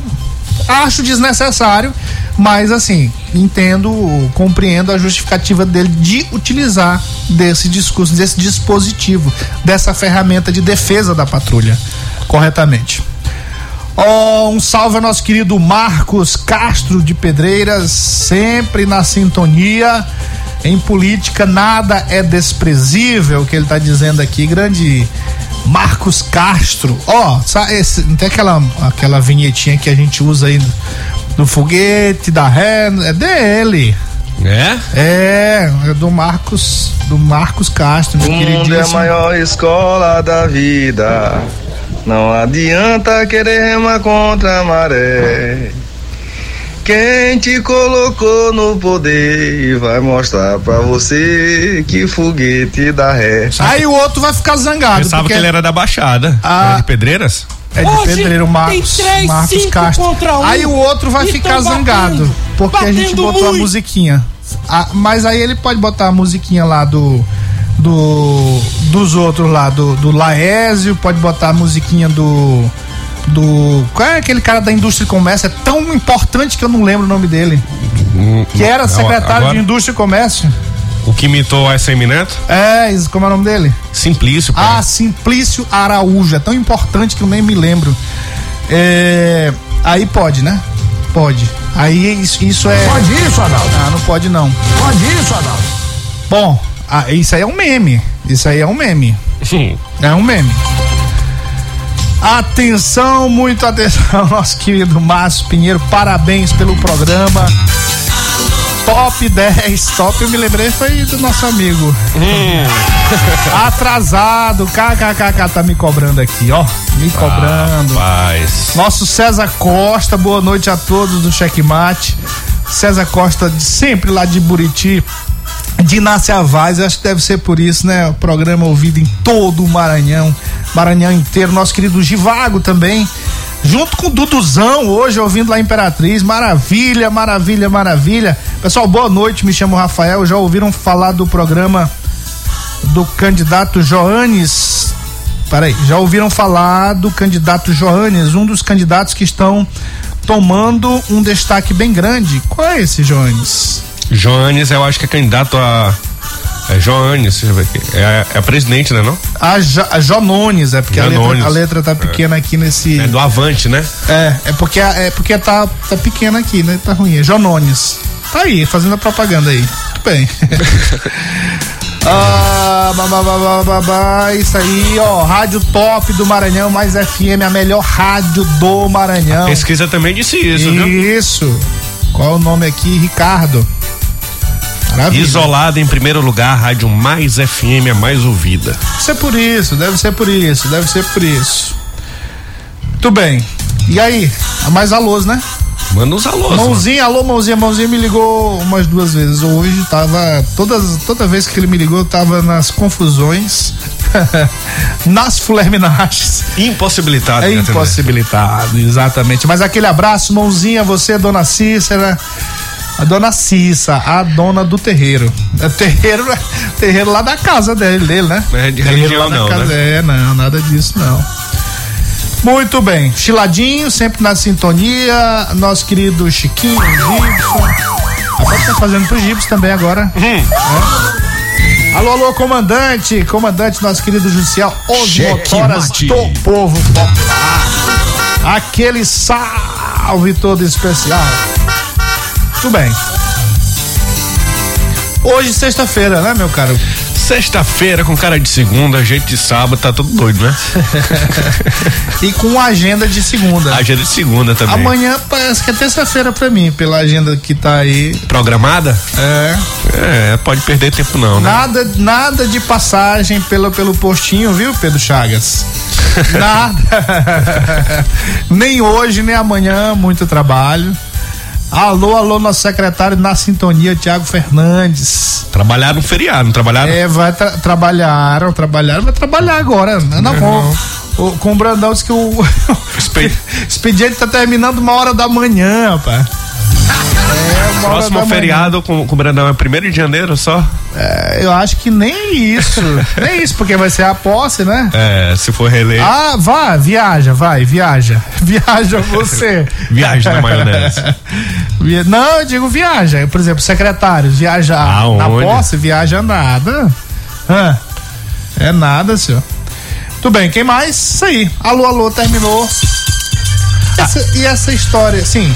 acho desnecessário, mas assim, entendo, compreendo a justificativa dele de utilizar desse discurso, desse dispositivo, dessa ferramenta de defesa da patrulha, corretamente. Ó, um salve ao nosso querido Marcos Castro de Pedreiras, sempre na sintonia. Em política nada é desprezível, o que ele está dizendo aqui, grande Marcos Castro. Ó, esse- não tem aquela, aquela vinhetinha que a gente usa aí do foguete, da ré, é dele. É? É, é do Marcos, do Marcos Castro, meu O mundo é a maior escola da vida. Não adianta querer remar contra a maré. Quem te colocou no poder vai mostrar pra você que foguete dá ré. Aí o outro vai ficar zangado. Pensava porque que ele era da Baixada. Ah. Era de Pedreiras? É de Hoje pedreiro, Marcos, tem três, Marcos cinco Castro. contra um aí o outro vai ficar tão zangado, batendo, porque a gente batendo botou a muito. musiquinha. Ah, mas aí ele pode botar a musiquinha lá do do dos outros lá, do, do Laésio, pode botar a musiquinha do do qual é aquele cara da indústria e comércio? É tão importante que eu não lembro o nome dele. Que era secretário agora- de indústria e comércio. O que imitou a SM Neto? É, como é o nome dele? Simplício, pai. Ah, Simplício Araújo. É tão importante que eu nem me lembro. É, aí pode, né? Pode. Aí isso, isso é. Pode isso, Adalto? Ah, não pode não. Pode isso, Adalto? Bom, ah, isso aí é um meme. Isso aí é um meme. Sim. É um meme. Atenção, muito atenção, nosso querido Márcio Pinheiro. Parabéns pelo programa. Top 10. Top, eu me lembrei, foi do nosso amigo. Atrasado. KKKK tá me cobrando aqui, ó. Me cobrando. Rapaz. Nosso César Costa, boa noite a todos do Checkmate. César Costa, de- sempre lá de Buriti, de Inácia Vaz, acho que deve ser por isso, né? O programa ouvido em todo o Maranhão, Maranhão inteiro. Nosso querido Givago também, junto com o Duduzão, hoje ouvindo lá Imperatriz. Maravilha, maravilha, maravilha. Pessoal, boa noite, me chamo Rafael. Já ouviram falar do programa do candidato Joanes Peraí, já ouviram falar do candidato Joanes, um dos candidatos que estão tomando um destaque bem grande. Qual é esse Joanes? Joanes, eu acho que é candidato a. É Joanes, deixa eu ver aqui. É, é presidente, né? Não? A, Jo- a Jonones, é porque a letra, a letra tá pequena aqui nesse. É do Avante, né? É, é porque, é porque tá, tá pequena aqui, né? Tá ruim. É Jonones. Tá aí, fazendo a propaganda aí. Muito bem. ah, babá, babá, babá, isso aí, ó. Rádio top do Maranhão, mais FM, a melhor rádio do Maranhão. Pesquisa também disse isso, viu? Isso. Qual é o nome aqui? Ricardo. Maravilha. Isolada em primeiro lugar, rádio mais FM, a mais ouvida. Deve ser por isso, deve ser por isso, deve ser por isso. Muito bem. E aí? Mais alôs, né? Manda uns alôs. Mãozinha, alô, mãozinha, mãozinha me ligou umas duas vezes. Hoje tava. Todas, toda vez que ele me ligou, eu tava nas confusões. nas fulerminaches. Impossibilitado. É impossibilitado, exatamente. Mas aquele abraço, mãozinha, você, dona Cícera. A dona Cissa, a dona do terreiro. É terreiro, terreiro lá da casa dele, dele né? É de Terreiro religião não, casa- né? É, não, nada disso não. Muito bem. Chiladinho, sempre na sintonia. Nosso querido Chiquinho, Gibson. Agora tá fazendo pro Gibson também agora. É. Alô, alô, comandante. Comandante, nosso querido Judicial. Os Cheque motoras mate. do povo popular. Aquele salve todo especial. Muito bem. Hoje, sexta-feira, né, meu caro? Sexta-feira com cara de segunda, jeito de sábado, tá tudo doido, né? E com agenda de segunda. Agenda de segunda também. Amanhã parece que é terça-feira pra mim, pela agenda que tá aí. Programada? É. É, pode perder tempo não, né? Nada, nada de passagem pelo, pelo postinho, viu, Pedro Chagas? Nada. nem hoje, nem amanhã, muito trabalho. Alô, alô, nosso secretário na sintonia, Tiago Fernandes. Trabalharam no feriado, não trabalharam? É, vai tra trabalharam, trabalharam, vai trabalhar agora. Não, não, com, o, com o Brandão disse que o expediente tá terminando uma hora da manhã, rapaz. Uma Próximo feriado com, com o Brandão é primeiro de janeiro só? É, eu acho que nem isso. nem isso, porque vai ser a posse, né? É, se for reeleito. Ah, vá, viaja, vai, viaja. Viaja você. Viaja na maionese. Não, eu digo viaja. Por exemplo, secretários, viajar na Aonde? posse, viaja nada. Hã? É nada, senhor. Tudo bem, quem mais? Isso aí. Alô, alô, terminou. Essa- e essa história, sim.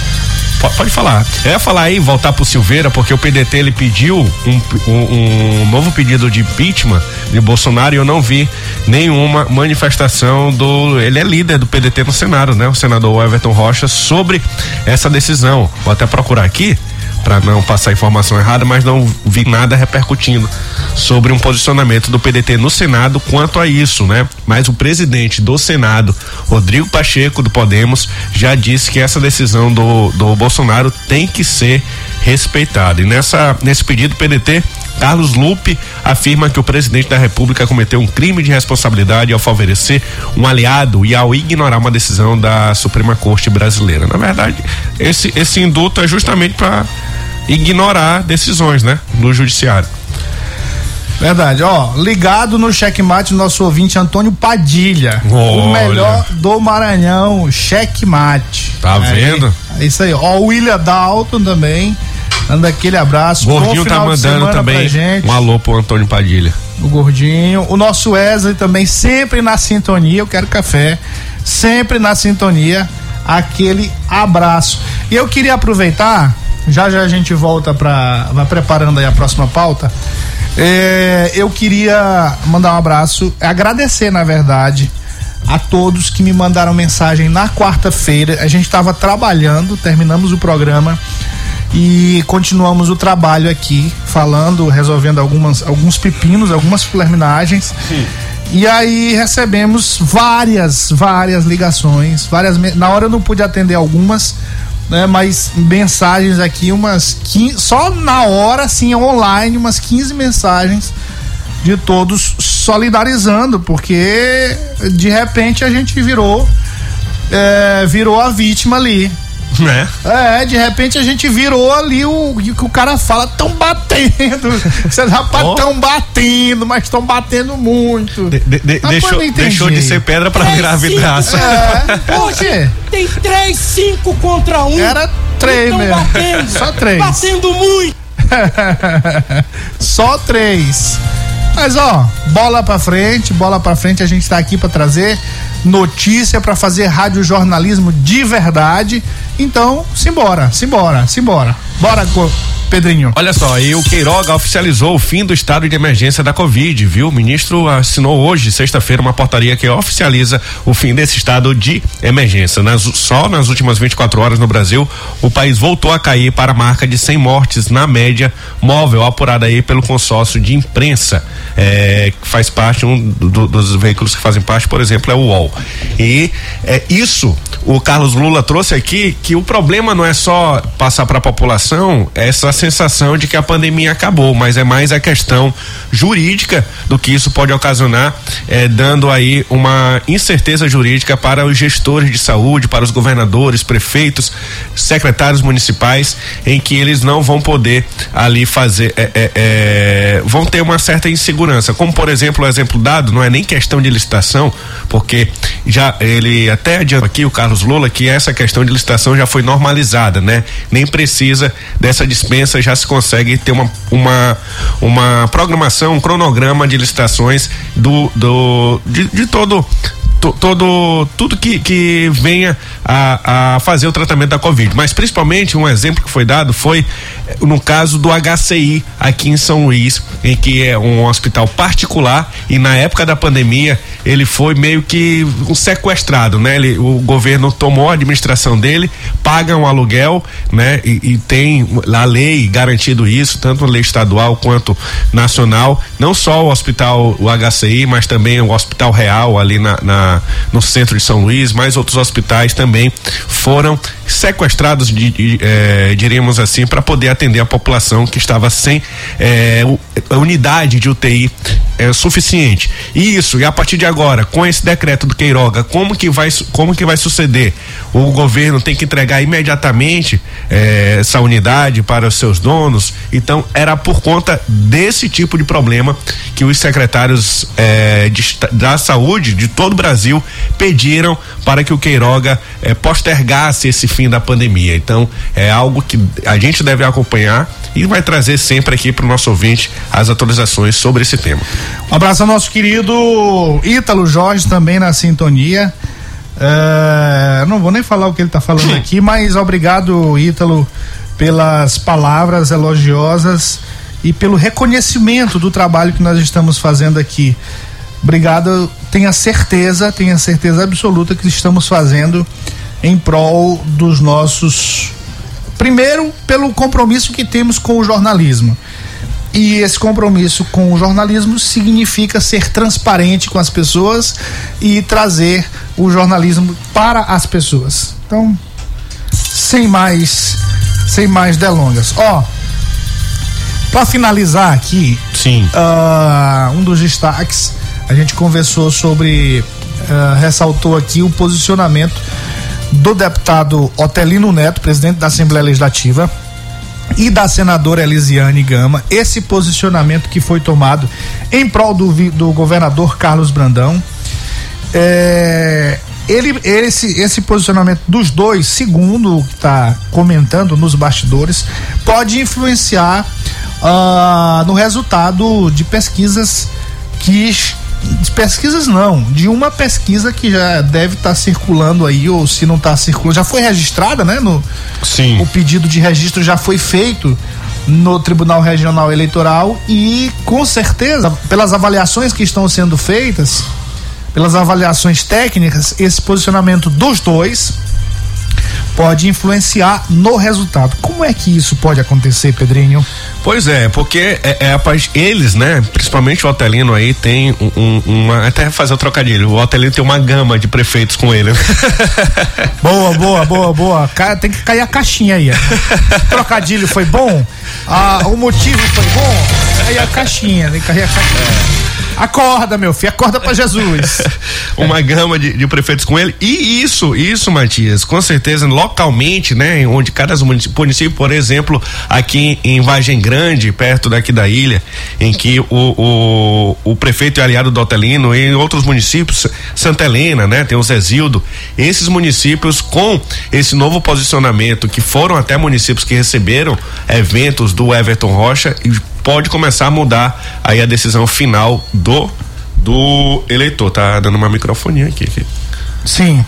Po- Pode falar. Eu ia falar aí, voltar pro Silveira, porque o PDT ele pediu um, um- um novo pedido de impeachment de Bolsonaro e eu não vi nenhuma manifestação do. Ele é líder do PDT no Senado, né? O senador Everton Rocha, sobre essa decisão. Vou até procurar aqui. Para não passar informação errada, mas não vi nada repercutindo sobre um posicionamento do PDT no Senado quanto a isso, né? Mas o presidente do Senado, Rodrigo Pacheco do Podemos, já disse que essa decisão do, do Bolsonaro tem que ser respeitada. E nessa nesse pedido o PDT Carlos Lupe afirma que o presidente da República cometeu um crime de responsabilidade ao favorecer um aliado e ao ignorar uma decisão da Suprema Corte brasileira. Na verdade, esse, esse indulto é justamente para ignorar decisões, né, do judiciário. Verdade, ó, ligado no checkmate nosso ouvinte Antônio Padilha, o Olha. melhor do Maranhão, checkmate. Tá Aí, vendo? É isso aí, ó, o William Dalton também, dando aquele abraço. Gordinho tá mandando também um alô pro Antônio Padilha. o Gordinho. O nosso Wesley também sempre na sintonia. Eu quero café. Sempre na sintonia. Aquele abraço. E eu queria aproveitar, já já a gente volta para vai preparando aí a próxima pauta. É, eu queria mandar um abraço, agradecer na verdade a todos que me mandaram mensagem na quarta-feira. A gente estava trabalhando, terminamos o programa e continuamos o trabalho aqui, falando, resolvendo algumas, alguns pepinos, algumas flerminagens. E aí recebemos várias, várias ligações, várias. Na hora eu não pude atender algumas, né? Mas mensagens aqui, umas 15, só na hora, assim, online, umas 15 mensagens de todos solidarizando, porque de repente a gente virou, é, virou a vítima ali. Né? É, de repente a gente virou ali o o que o cara fala, tão batendo. Você rapaz, Ó. tão batendo, mas estão batendo muito. De- de- Rapaz, deixou, não entendi. deixou de ser pedra para virar vidraça. É, por quê? Tem três, cinco contra um. Era três Tão mesmo. batendo, Só três. Batendo muito. Só três. Mas ó, bola pra frente, bola pra frente, a gente tá aqui pra trazer notícia, pra fazer radiojornalismo de verdade. Então, simbora, simbora, simbora. Bora, Pedrinho. Olha só, e o Queiroga oficializou o fim do estado de emergência da Covid, viu? O ministro assinou hoje, sexta-feira, uma portaria que oficializa o fim desse estado de emergência. Nas- só nas últimas 24 horas no Brasil, o país voltou a cair para a marca de 100 mortes na média móvel, apurada aí pelo consórcio de imprensa, é, que faz parte, um do- dos veículos que fazem parte, por exemplo, é o UOL. E é, isso, o Carlos Lula trouxe aqui, que o problema não é só passar para a população essa sensação de que a pandemia acabou, mas é mais a questão jurídica do que isso pode ocasionar, eh, dando aí uma incerteza jurídica para os gestores de saúde, para os governadores, prefeitos, secretários municipais, em que eles não vão poder ali fazer, eh, eh, vão ter uma certa insegurança. Como por exemplo, o exemplo dado, não é nem questão de licitação, porque já ele até adianta aqui o Carlos Lula que essa questão de licitação já foi normalizada, né? Nem precisa dessa dispensa, já se consegue ter uma uma uma programação, um cronograma de licitações do do de, de todo to- todo tudo que, que venha a, a fazer o tratamento da Covid. Mas principalmente um exemplo que foi dado foi eh, no caso do HCI aqui em São Luís, em que é um hospital particular e na época da pandemia ele foi meio que sequestrado, né? Ele, o governo tomou a administração dele, paga um aluguel, né? E, e tem a lei garantido isso, tanto a lei estadual quanto nacional, não só o hospital, o HCI, mas também o Hospital Real ali na, na- no centro de São Luís, mais outros hospitais também foram sequestrados, de, de, diríamos assim, para poder atender a população que estava sem u- a unidade de UTI eh, suficiente. E isso, e a partir de agora, com esse decreto do Queiroga, como que vai, como que vai suceder? O governo tem que entregar imediatamente eh, essa unidade para os seus donos. Então, era por conta desse tipo de problema que os secretários eh, de da saúde de todo o Brasil pediram para que o Queiroga eh, postergasse esse fim da pandemia. Então, é algo que a gente deve acompanhar e vai trazer sempre aqui para o nosso ouvinte as atualizações sobre esse tema. Um abraço ao nosso querido Ítalo Jorge também na sintonia. É, não vou nem falar o que ele tá falando aqui, mas obrigado, Ítalo, pelas palavras elogiosas e pelo reconhecimento do trabalho que nós estamos fazendo aqui. Obrigado, tenha certeza, tenha certeza absoluta que estamos fazendo em prol dos nossos Primeiro, pelo compromisso que temos com o jornalismo. E esse compromisso com o jornalismo significa ser transparente com as pessoas e trazer o jornalismo para as pessoas. Então, sem mais, sem mais delongas. Ó, para finalizar aqui, sim, um dos destaques a gente conversou sobre, ah, ressaltou aqui o posicionamento do deputado Otelino Neto, presidente da Assembleia Legislativa, e da senadora Elisiane Gama, esse posicionamento que foi tomado em prol do, do governador Carlos Brandão. É, ele, esse, esse posicionamento dos dois, segundo o que está comentando nos bastidores, pode influenciar ah, no resultado de pesquisas que de pesquisas não, de uma pesquisa que já deve estar circulando aí, ou se não está circulando, já foi registrada, né? No, Sim. O pedido de registro já foi feito no Tribunal Regional Eleitoral e com certeza, pelas avaliações que estão sendo feitas, pelas avaliações técnicas, esse posicionamento dos dois pode influenciar no resultado. Como é que isso pode acontecer, Pedrinho? Pois é, porque é, é a eles, né? Principalmente o Otelino aí tem um- um- uma. Até fazer o trocadilho. O Otelino tem uma gama de prefeitos com ele. Boa, boa, boa, boa. Tem que cair a caixinha aí. ó. Trocadilho foi bom? Ah, o motivo foi bom? Aí a caixinha, tem que cair a caixinha. Acorda, meu filho, acorda pra Jesus. uma gama de, de prefeitos com ele. E isso, isso, Matias, com certeza, localmente, né? Onde cada município, município, por exemplo, aqui em Vargem Grande, perto daqui da ilha, em que o, o, o prefeito é aliado do Otelino, e em outros municípios, Santa Helena, né? Tem o Zezildo. Esses municípios, com esse novo posicionamento, que foram até municípios que receberam eventos do Everton Rocha, e pode começar a mudar aí a decisão final do do eleitor. Tá dando uma microfonia aqui. aqui. Sim.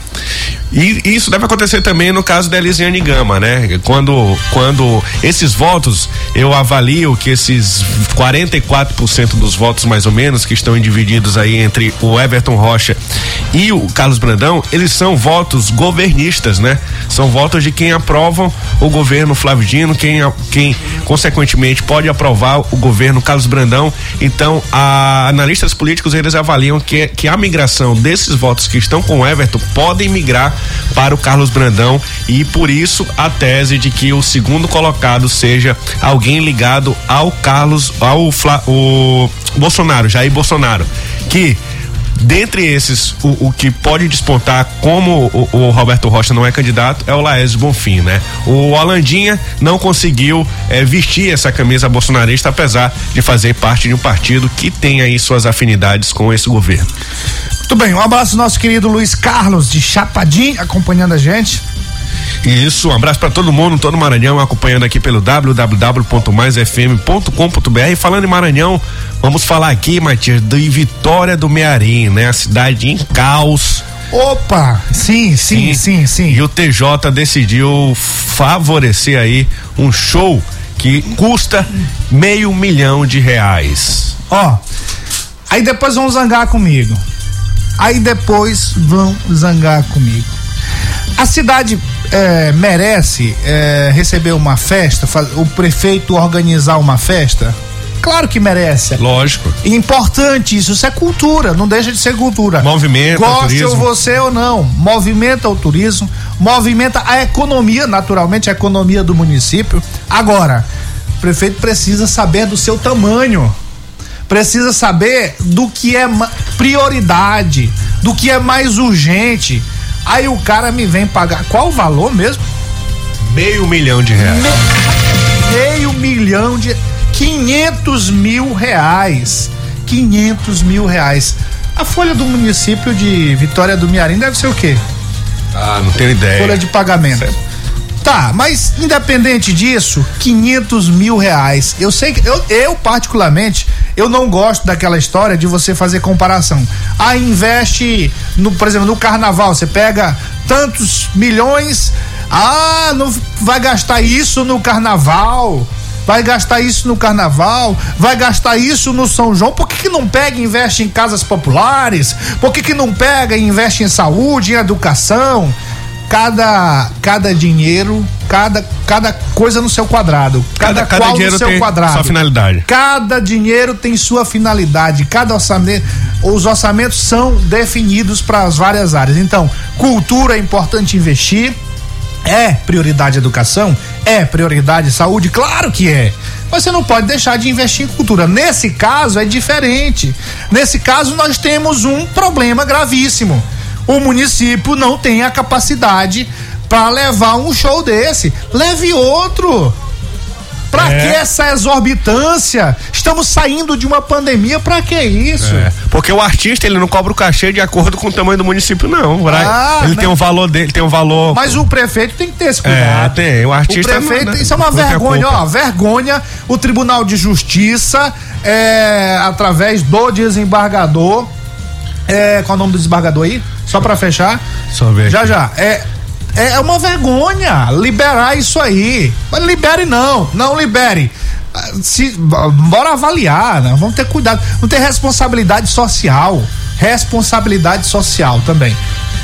E isso deve acontecer também no caso da Elisiane Gama, né? Quando, quando esses votos, eu avalio que esses 44% dos votos, mais ou menos, que estão divididos aí entre o Everton Rocha e o Carlos Brandão, eles são votos governistas, né? São votos de quem aprovam o governo Flávio Dino, quem, quem consequentemente pode aprovar o governo Carlos Brandão. Então, a, analistas políticos eles avaliam que, que a migração desses votos que estão com o Everton podem migrar para o Carlos Brandão e por isso a tese de que o segundo colocado seja alguém ligado ao Carlos, ao Fla, o Bolsonaro, Jair Bolsonaro, que Dentre esses, o, o que pode despontar como o, o Roberto Rocha não é candidato é o Laércio Bonfim, né? O Holandinha não conseguiu eh, vestir essa camisa bolsonarista, apesar de fazer parte de um partido que tem aí suas afinidades com esse governo. Muito bem, um abraço nosso querido Luiz Carlos de Chapadim acompanhando a gente. Isso, um abraço para todo mundo, todo Maranhão, acompanhando aqui pelo www.maisfm.com.br. E falando em Maranhão, vamos falar aqui, Matias, de Vitória do Mearim, né? A cidade em caos. Opa! Sim, sim, sim, sim. E o TJ decidiu favorecer aí um show que custa meio milhão de reais. Ó, aí depois vão zangar comigo. Aí depois vão zangar comigo. A cidade eh, merece eh, receber uma festa, o prefeito organizar uma festa? Claro que merece. Lógico. Importante isso, isso é cultura, não deixa de ser cultura. Movimenta o Goste ou turismo. você ou não, movimenta o turismo, movimenta a economia, naturalmente a economia do município. Agora, o prefeito precisa saber do seu tamanho, precisa saber do que é prioridade, do que é mais urgente. Aí o cara me vem pagar qual o valor mesmo? Meio milhão de reais. meio milhão de 500 mil reais 500 mil reais a folha do município de Vitória do Miarim deve ser o quê? Ah, não tenho ideia. folha de pagamento tá, mas independente disso 500 mil reais eu sei que eu, eu particularmente eu não gosto daquela história de você fazer comparação. Ah, investe no, por exemplo, no carnaval. Você pega tantos milhões ah, não vai gastar isso no carnaval. Vai gastar isso no carnaval, vai gastar isso no São João, por que, que não pega e investe em casas populares? Por que, que não pega e investe em saúde, em educação? Cada, cada dinheiro, cada, cada coisa no seu quadrado. Cada, Cada- cada qual dinheiro no seu tem quadrado. sua finalidade. Cada dinheiro tem sua finalidade. Cada orçamento. Os orçamentos são definidos para as várias áreas. Então, cultura é importante investir. É prioridade educação? É prioridade saúde? Claro que é. Mas você não pode deixar de investir em cultura. Nesse caso é diferente. Nesse caso nós temos um problema gravíssimo. O município não tem a capacidade para levar um show desse. Leve outro. Pra É. que essa exorbitância? Estamos saindo de uma pandemia, pra que isso? É, porque o artista ele não cobra o cachê de acordo com o tamanho do município, não. Ah, ele não. tem um valor dele, tem um valor. Mas o prefeito tem que ter esse É, cuidado. tem. O artista. O prefeito, não- isso é uma vergonha, ó, vergonha. O Tribunal de Justiça, é, através do desembargador, é, qual é o nome do desembargador aí? Só pra fechar. Só ver. Já, já. É, é uma vergonha liberar isso aí. Mas libere não, não libere. Ah, Se, bora avaliar, né? Vamos ter cuidado. Não ter responsabilidade social. Responsabilidade social também.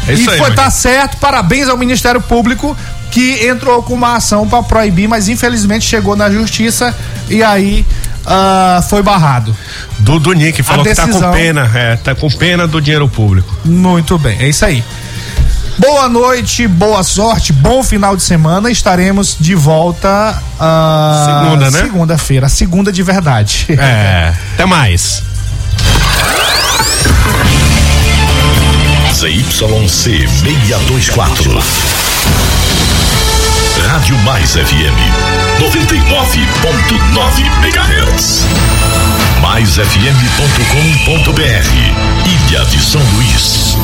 É isso e aí, foi, tá certo, parabéns ao Ministério Público que entrou com uma ação para proibir, mas infelizmente chegou na justiça e aí ah, foi barrado. Do, do Nick falou que tá com decisão- pena. É, tá com pena do dinheiro público. Muito bem, é isso aí. Boa noite, boa sorte, bom final de semana. Estaremos de volta ah, Segunda, né? Segunda-feira, segunda de verdade. É. Até mais. ZYC 624. Rádio Mais FM 99.9 MHz. MaisFM.com.br Ilha de São Luís.